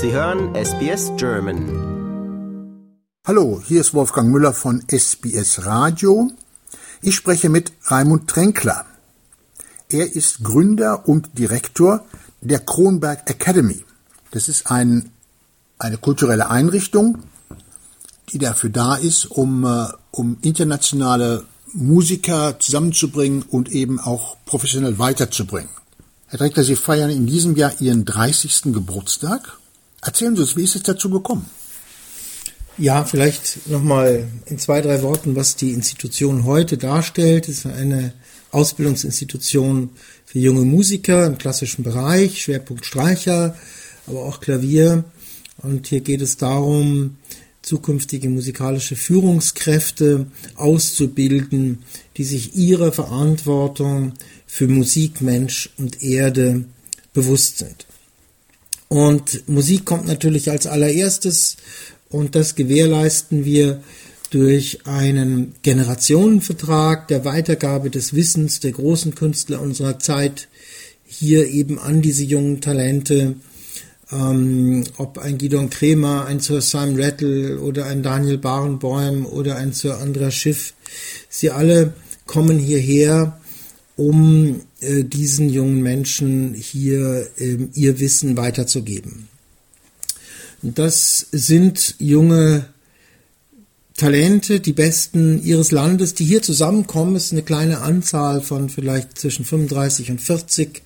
Sie hören SBS German. Hallo, hier ist Wolfgang Müller von SBS Radio. Ich spreche mit Raimund Tränkler. Er ist Gründer und Direktor der Kronberg Academy. Das ist ein, eine kulturelle Einrichtung, die dafür da ist, um, äh, um internationale Musiker zusammenzubringen und eben auch professionell weiterzubringen. Herr Tränkler, Sie feiern in diesem Jahr Ihren 30. Geburtstag. Erzählen Sie uns, wie ist es dazu gekommen? Ja, vielleicht nochmal in zwei, drei Worten, was die Institution heute darstellt. Es ist eine Ausbildungsinstitution für junge Musiker im klassischen Bereich, Schwerpunkt Streicher, aber auch Klavier. Und hier geht es darum, zukünftige musikalische Führungskräfte auszubilden, die sich ihrer Verantwortung für Musik, Mensch und Erde bewusst sind. Und Musik kommt natürlich als allererstes. Und das gewährleisten wir durch einen Generationenvertrag der Weitergabe des Wissens der großen Künstler unserer Zeit hier eben an diese jungen Talente, ähm, ob ein Gideon Kremer, ein Sir Simon Rattle oder ein Daniel Barenboim oder ein Sir Andreas Schiff, sie alle kommen hierher, um äh, diesen jungen Menschen hier äh, ihr Wissen weiterzugeben. Das sind junge Talente, die Besten ihres Landes, die hier zusammenkommen. Es ist eine kleine Anzahl von vielleicht zwischen 35 und 40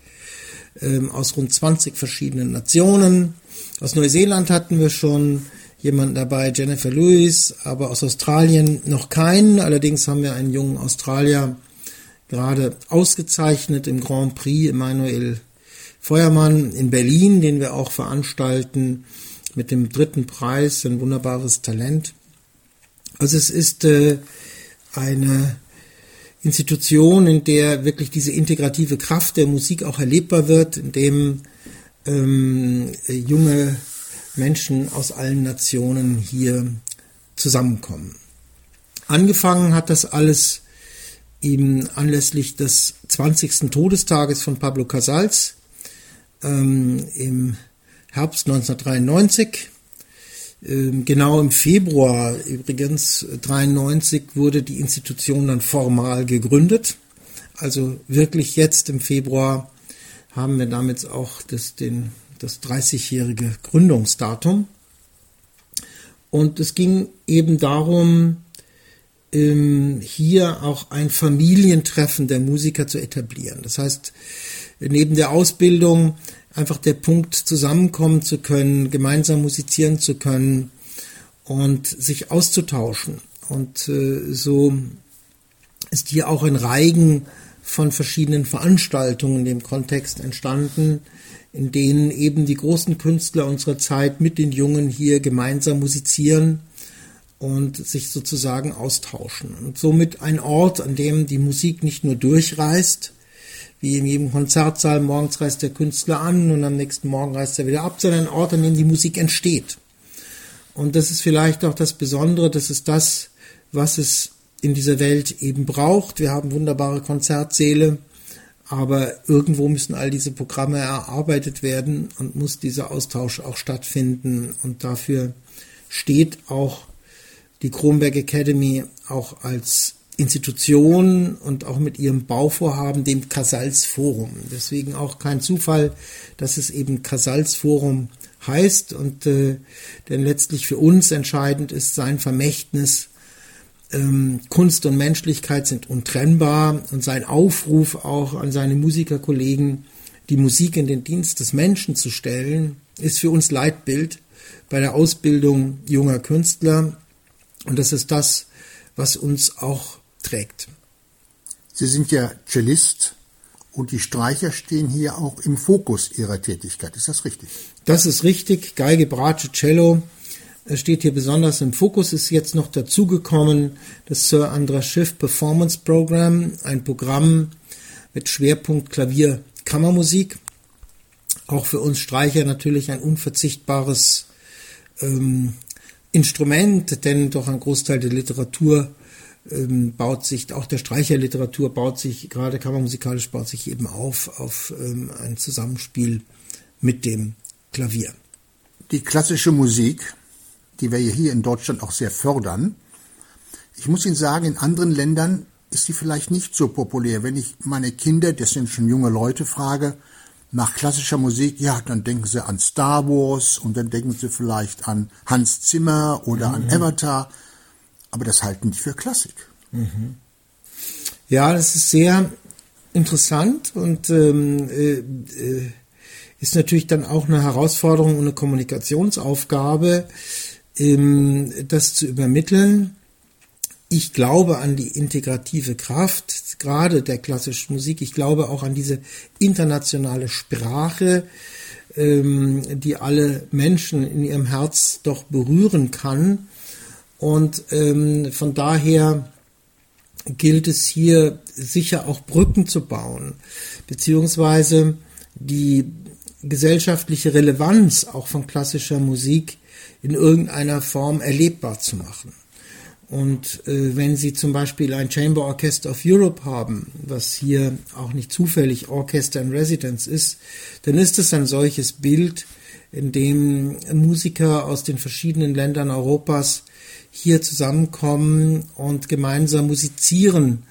ähm, aus rund 20 verschiedenen Nationen. Aus Neuseeland hatten wir schon jemanden dabei, Jennifer Lewis, aber aus Australien noch keinen. Allerdings haben wir einen jungen Australier gerade ausgezeichnet im Grand Prix, Emanuel Feuermann in Berlin, den wir auch veranstalten mit dem dritten Preis, ein wunderbares Talent. Also es ist äh, eine Institution, in der wirklich diese integrative Kraft der Musik auch erlebbar wird, in dem ähm, junge Menschen aus allen Nationen hier zusammenkommen. Angefangen hat das alles eben anlässlich des 20. Todestages von Pablo Casals ähm, im Herbst 1993. Ähm, genau im Februar übrigens 93 wurde die Institution dann formal gegründet. Also wirklich jetzt im Februar haben wir damit auch das, den, das 30-jährige Gründungsdatum. Und es ging eben darum, ähm, hier auch ein Familientreffen der Musiker zu etablieren. Das heißt, neben der Ausbildung einfach der Punkt, zusammenkommen zu können, gemeinsam musizieren zu können und sich auszutauschen. Und äh, so ist hier auch ein Reigen von verschiedenen Veranstaltungen in dem Kontext entstanden, in denen eben die großen Künstler unserer Zeit mit den Jungen hier gemeinsam musizieren und sich sozusagen austauschen. Und somit ein Ort, an dem die Musik nicht nur durchreist, wie in jedem Konzertsaal, morgens reist der Künstler an und am nächsten Morgen reist er wieder ab, sondern ein Ort, an dem die Musik entsteht. Und das ist vielleicht auch das Besondere, das ist das, was es in dieser Welt eben braucht. Wir haben wunderbare Konzertsäle, aber irgendwo müssen all diese Programme erarbeitet werden und muss dieser Austausch auch stattfinden. Und dafür steht auch die Kronberg Academy auch als Institution und auch mit ihrem Bauvorhaben, dem Casals Forum. Deswegen auch kein Zufall, dass es eben Casals Forum heißt und äh, denn letztlich für uns entscheidend ist sein Vermächtnis. Ähm, Kunst und Menschlichkeit sind untrennbar und sein Aufruf auch an seine Musikerkollegen, die Musik in den Dienst des Menschen zu stellen, ist für uns Leitbild bei der Ausbildung junger Künstler. Und das ist das, was uns auch trägt. Sie sind ja Cellist und die Streicher stehen hier auch im Fokus Ihrer Tätigkeit. Ist das richtig? Das ist richtig. Geige, Bratsche, Cello steht hier besonders im Fokus. Ist jetzt noch dazugekommen das Sir Andras Schiff Performance Program, ein Programm mit Schwerpunkt Klavier, Kammermusik. Auch für uns Streicher natürlich ein unverzichtbares ähm, Instrument, denn doch ein Großteil der Literatur ähm, baut sich, auch der Streicherliteratur baut sich, gerade kammermusikalisch baut sich eben auf, auf ähm, ein Zusammenspiel mit dem Klavier. Die klassische Musik, die wir hier in Deutschland auch sehr fördern, ich muss Ihnen sagen, in anderen Ländern ist sie vielleicht nicht so populär. Wenn ich meine Kinder, das sind schon junge Leute, frage, nach klassischer Musik, ja, dann denken sie an Star Wars und dann denken sie vielleicht an Hans Zimmer oder mhm. an Avatar, aber das halten die für Klassik. Mhm. Ja, das ist sehr interessant und ähm, äh, äh, ist natürlich dann auch eine Herausforderung und eine Kommunikationsaufgabe, ähm, das zu übermitteln ich glaube an die integrative Kraft, gerade der klassischen Musik. Ich glaube auch an diese internationale Sprache, ähm, die alle Menschen in ihrem Herz doch berühren kann. Und ähm, von daher gilt es hier sicher auch Brücken zu bauen, beziehungsweise die gesellschaftliche Relevanz auch von klassischer Musik in irgendeiner Form erlebbar zu machen. Und äh, wenn Sie zum Beispiel ein Chamber Orchester of Europe haben, was hier auch nicht zufällig Orchester in Residence ist, dann ist es ein solches Bild, in dem Musiker aus den verschiedenen Ländern Europas hier zusammenkommen und gemeinsam musizieren.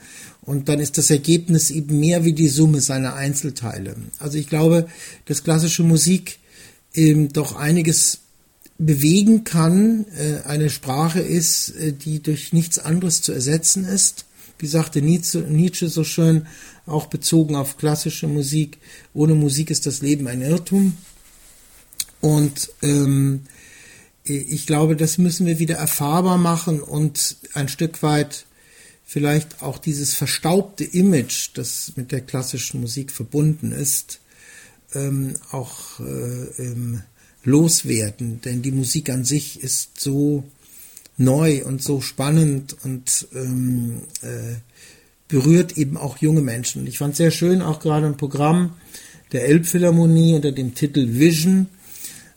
Und dann ist das Ergebnis eben mehr wie die Summe seiner Einzelteile. Also ich glaube, dass klassische Musik eben doch einiges bewegen kann, äh, eine Sprache ist, äh, die durch nichts anderes zu ersetzen ist. Wie sagte Nietzsche so schön, auch bezogen auf klassische Musik, ohne Musik ist das Leben ein Irrtum. Und ähm, ich glaube, das müssen wir wieder erfahrbar machen und ein Stück weit vielleicht auch dieses verstaubte Image, das mit der klassischen Musik verbunden ist, ähm, auch äh, ähm, loswerden, denn die Musik an sich ist so neu und so spannend und ähm, äh, berührt eben auch junge Menschen. Ich fand sehr schön auch gerade ein Programm der Elbphilharmonie unter dem Titel Vision,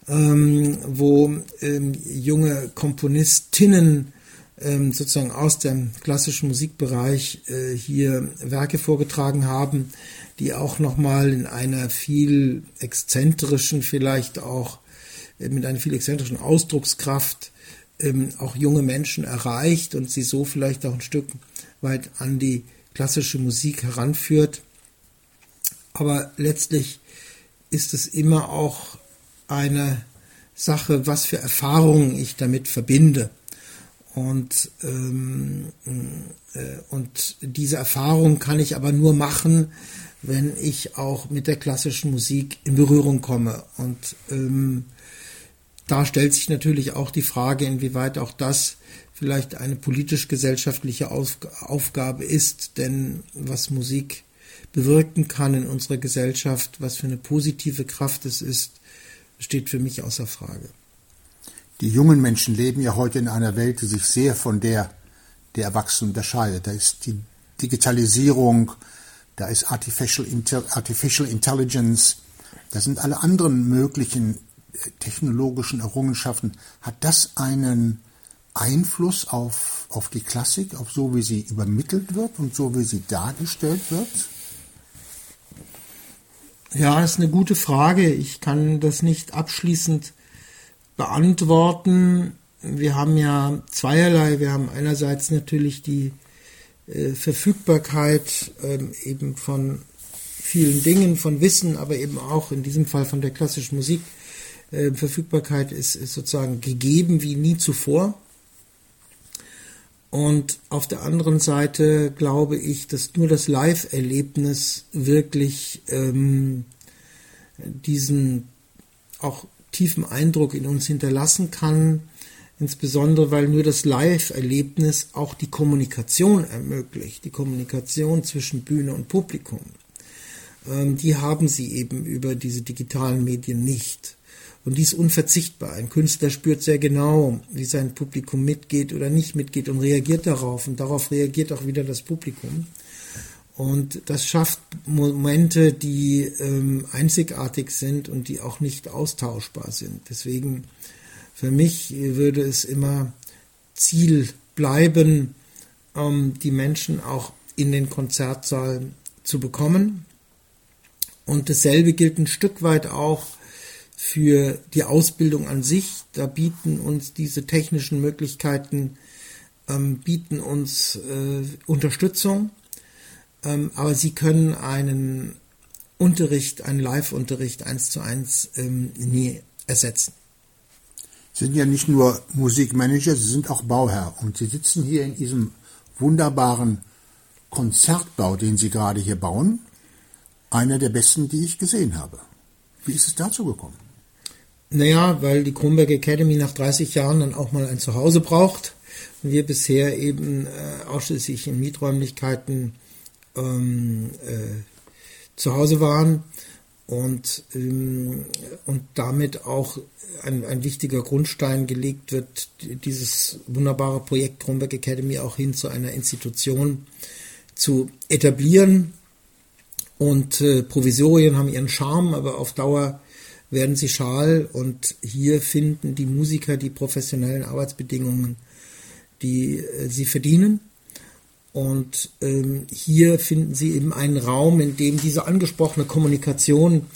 ähm, wo ähm, junge Komponistinnen ähm, sozusagen aus dem klassischen Musikbereich äh, hier Werke vorgetragen haben, die auch nochmal in einer viel exzentrischen, vielleicht auch mit einer viel exzentrischen Ausdruckskraft ähm, auch junge Menschen erreicht und sie so vielleicht auch ein Stück weit an die klassische Musik heranführt. Aber letztlich ist es immer auch eine Sache, was für Erfahrungen ich damit verbinde. Und, ähm, äh, und diese Erfahrung kann ich aber nur machen, wenn ich auch mit der klassischen Musik in Berührung komme. Und ähm, da stellt sich natürlich auch die Frage, inwieweit auch das vielleicht eine politisch-gesellschaftliche Aufgabe ist, denn was Musik bewirken kann in unserer Gesellschaft, was für eine positive Kraft es ist, steht für mich außer Frage. Die jungen Menschen leben ja heute in einer Welt, die sich sehr von der der Erwachsenen unterscheidet. Da ist die Digitalisierung, da ist Artificial, Intelligence, da sind alle anderen möglichen technologischen Errungenschaften, hat das einen Einfluss auf, auf die Klassik, auf so wie sie übermittelt wird und so wie sie dargestellt wird? Ja, ist eine gute Frage. Ich kann das nicht abschließend beantworten. Wir haben ja zweierlei. Wir haben einerseits natürlich die äh, Verfügbarkeit ähm, eben von vielen Dingen, von Wissen, aber eben auch in diesem Fall von der klassischen Musik äh, Verfügbarkeit ist, ist sozusagen gegeben wie nie zuvor. Und auf der anderen Seite glaube ich, dass nur das Live-Erlebnis wirklich ähm, diesen auch tiefen Eindruck in uns hinterlassen kann, insbesondere weil nur das Live-Erlebnis auch die Kommunikation ermöglicht, die Kommunikation zwischen Bühne und Publikum. Ähm, die haben sie eben über diese digitalen Medien nicht. Und dies unverzichtbar. Ein Künstler spürt sehr genau, wie sein Publikum mitgeht oder nicht mitgeht und reagiert darauf. Und darauf reagiert auch wieder das Publikum. Und das schafft Momente, die ähm, einzigartig sind und die auch nicht austauschbar sind. Deswegen für mich würde es immer Ziel bleiben, ähm, die Menschen auch in den Konzertsaal zu bekommen. Und dasselbe gilt ein Stück weit auch für die Ausbildung an sich. Da bieten uns diese technischen Möglichkeiten, ähm, bieten uns äh, Unterstützung, ähm, aber sie können einen Unterricht, einen Live-Unterricht eins zu eins ähm, nie ersetzen. Sie sind ja nicht nur Musikmanager, Sie sind auch Bauherr und Sie sitzen hier in diesem wunderbaren Konzertbau, den Sie gerade hier bauen. Einer der besten, die ich gesehen habe. Wie ist es dazu gekommen? Naja, weil die Kronberg Academy nach 30 Jahren dann auch mal ein Zuhause braucht. Und wir bisher eben äh, ausschließlich in Mieträumlichkeiten ähm, äh, zu Hause waren und, ähm, und damit auch ein, ein wichtiger Grundstein gelegt wird, dieses wunderbare Projekt Kronberg Academy auch hin zu einer Institution zu etablieren. Und äh, Provisorien haben ihren Charme, aber auf Dauer werden sie schal und hier finden die Musiker die professionellen Arbeitsbedingungen, die äh, sie verdienen. Und ähm, hier finden Sie eben einen Raum, in dem diese angesprochene Kommunikation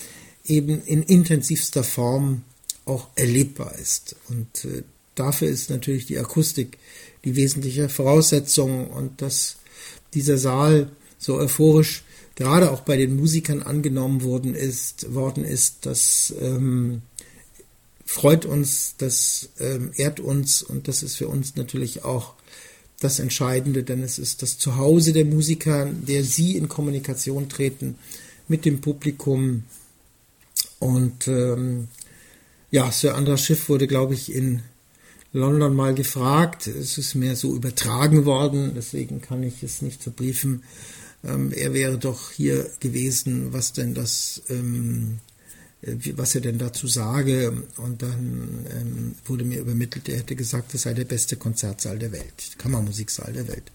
eben in intensivster Form auch erlebbar ist. Und äh, dafür ist natürlich die Akustik die wesentliche Voraussetzung und dass dieser Saal so euphorisch gerade auch bei den Musikern angenommen worden ist, worden ist, das ähm, freut uns, das ähm, ehrt uns und das ist für uns natürlich auch das Entscheidende, denn es ist das Zuhause der Musiker, der sie in Kommunikation treten mit dem Publikum. Und ähm, ja, Sir Andras Schiff wurde, glaube ich, in London mal gefragt. Es ist mir so übertragen worden, deswegen kann ich es nicht verbriefen. Ähm, er wäre doch hier gewesen, was denn das ähm, äh, was er denn dazu sage. Und dann ähm, wurde mir übermittelt, er hätte gesagt, das sei der beste Konzertsaal der Welt, Kammermusiksaal der Welt.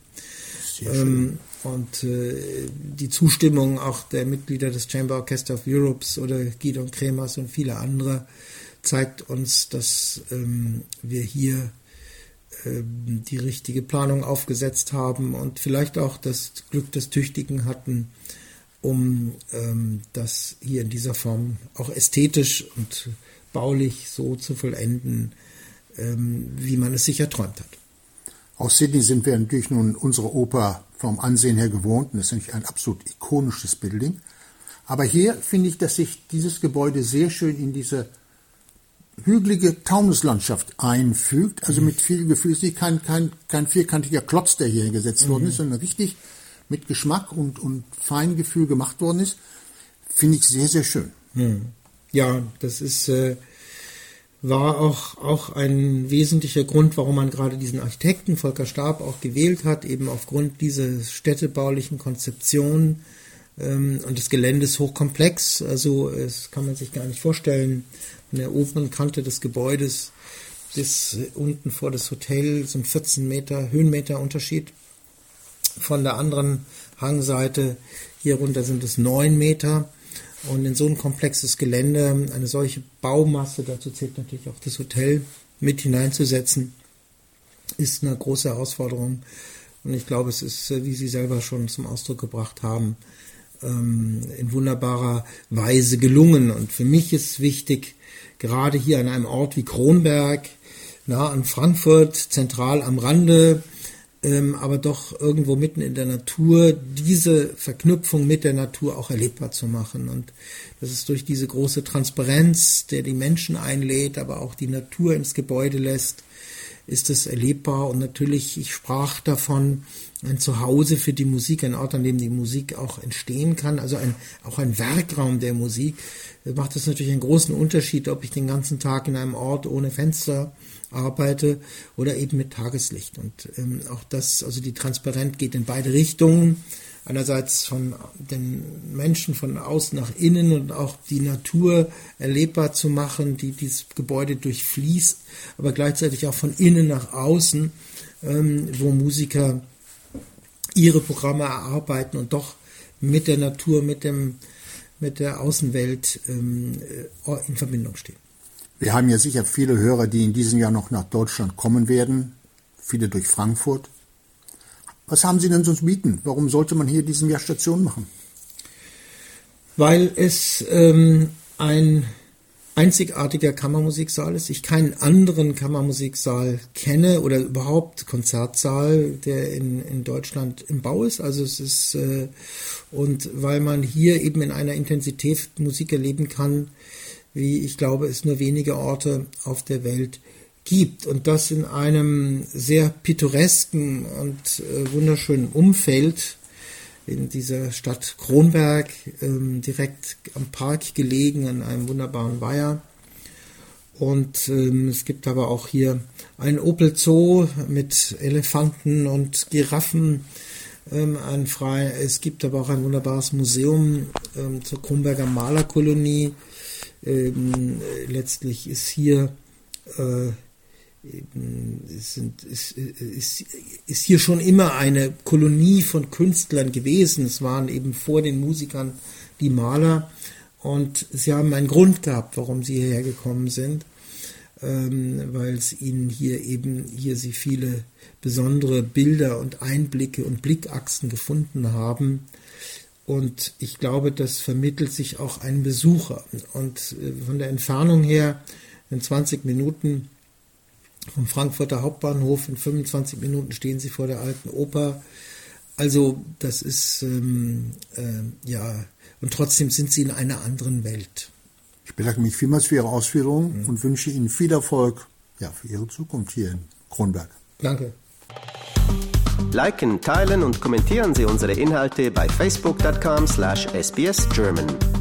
Ähm, und äh, die Zustimmung auch der Mitglieder des Chamber Orchestra of Europes oder Gidon Kremers und viele andere zeigt uns, dass ähm, wir hier die richtige Planung aufgesetzt haben und vielleicht auch das Glück des Tüchtigen hatten, um ähm, das hier in dieser Form auch ästhetisch und baulich so zu vollenden, ähm, wie man es sich erträumt hat. Aus Sydney sind wir natürlich nun unsere Oper vom Ansehen her gewohnt. das ist nämlich ein absolut ikonisches Building. Aber hier finde ich, dass sich dieses Gebäude sehr schön in diese hügelige Taunuslandschaft einfügt. Also mit viel Gefühl. Es ist kein, kein, kein vierkantiger Klotz, der hier gesetzt mhm. worden ist, sondern richtig mit Geschmack und, und Feingefühl gemacht worden ist, finde ich sehr, sehr schön. Hm. Ja, das ist, äh, war auch, auch ein wesentlicher Grund, warum man gerade diesen Architekten Volker Stab auch gewählt hat, eben aufgrund dieser städtebaulichen Konzeption. Ähm, und das Gelände ist hochkomplex, also es kann man sich gar nicht vorstellen. An der oberen Kante des Gebäudes bis unten vor das Hotel sind 14 Meter Höhenmeter Unterschied von der anderen Hangseite hier runter sind es neun Meter. Und in so ein komplexes Gelände eine solche Baumasse, dazu zählt natürlich auch das Hotel, mit hineinzusetzen, ist eine große Herausforderung. Und ich glaube, es ist, wie Sie selber schon zum Ausdruck gebracht haben, ähm, in wunderbarer Weise gelungen. Und für mich ist wichtig, gerade hier an einem Ort wie Kronberg, nah an Frankfurt, zentral am Rande, ähm, aber doch irgendwo mitten in der Natur diese Verknüpfung mit der Natur auch erlebbar zu machen. Und das ist durch diese große Transparenz, der die Menschen einlädt, aber auch die Natur ins Gebäude lässt, ist es erlebbar. Und natürlich, ich sprach davon, ein Zuhause für die Musik, ein Ort, an dem die Musik auch entstehen kann, also ein, auch ein Werkraum der Musik, macht es natürlich einen großen Unterschied, ob ich den ganzen Tag in einem Ort ohne Fenster arbeite oder eben mit Tageslicht. Und ähm, auch das, also die Transparenz geht in beide Richtungen. Einerseits von den Menschen von außen nach innen und auch die Natur erlebbar zu machen, die dieses Gebäude durchfließt, aber gleichzeitig auch von innen nach außen, ähm, wo Musiker ihre Programme erarbeiten und doch mit der Natur, mit dem mit der Außenwelt ähm, äh, in Verbindung stehen. Wir haben ja sicher viele Hörer, die in diesem Jahr noch nach Deutschland kommen werden, viele durch Frankfurt. Was haben Sie denn sonst bieten? Warum sollte man hier in diesem Jahr Station machen? Weil es ähm, ein einzigartiger Kammermusiksaal ist. Ich keinen anderen Kammermusiksaal kenne oder überhaupt Konzertsaal, der in, in Deutschland im Bau ist. Also es ist äh, und weil man hier eben in einer Intensität Musik erleben kann, wie ich glaube, es nur wenige Orte auf der Welt gibt. Und das in einem sehr pittoresken und äh, wunderschönen Umfeld in dieser Stadt Kronberg, ähm, direkt am Park gelegen, an einem wunderbaren Weiher. Und ähm, es gibt aber auch hier ein Opel Zoo mit Elefanten und Giraffen. Ähm, ein frei, es gibt aber auch ein wunderbares Museum ähm, zur Kronberger Malerkolonie. Ähm, letztlich ist hier äh, sind, ist, ist, ist hier schon immer eine Kolonie von Künstlern gewesen. Es waren eben vor den Musikern die Maler und sie haben einen Grund gehabt, warum sie hierher gekommen sind, ähm, weil es ihnen hier eben, hier sie viele besondere Bilder und Einblicke und Blickachsen gefunden haben. Und ich glaube, das vermittelt sich auch ein Besucher. Und äh, von der Entfernung her, in 20 Minuten, vom Frankfurter Hauptbahnhof. In 25 Minuten stehen Sie vor der alten Oper. Also das ist, ähm, äh, ja, und trotzdem sind Sie in einer anderen Welt. Ich bedanke mich vielmals für Ihre Ausführungen mhm. und wünsche Ihnen viel Erfolg ja, für Ihre Zukunft hier in Kronberg. Danke. Liken, teilen und kommentieren Sie unsere Inhalte bei facebook.com slash sbsgerman.